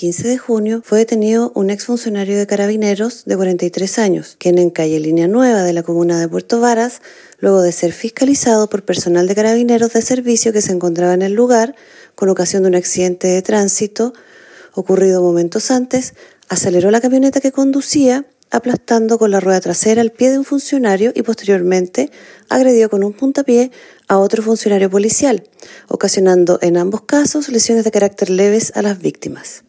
15 de junio fue detenido un exfuncionario de carabineros de 43 años, quien en calle Línea Nueva de la comuna de Puerto Varas, luego de ser fiscalizado por personal de carabineros de servicio que se encontraba en el lugar con ocasión de un accidente de tránsito ocurrido momentos antes, aceleró la camioneta que conducía aplastando con la rueda trasera el pie de un funcionario y posteriormente agredió con un puntapié a otro funcionario policial, ocasionando en ambos casos lesiones de carácter leves a las víctimas.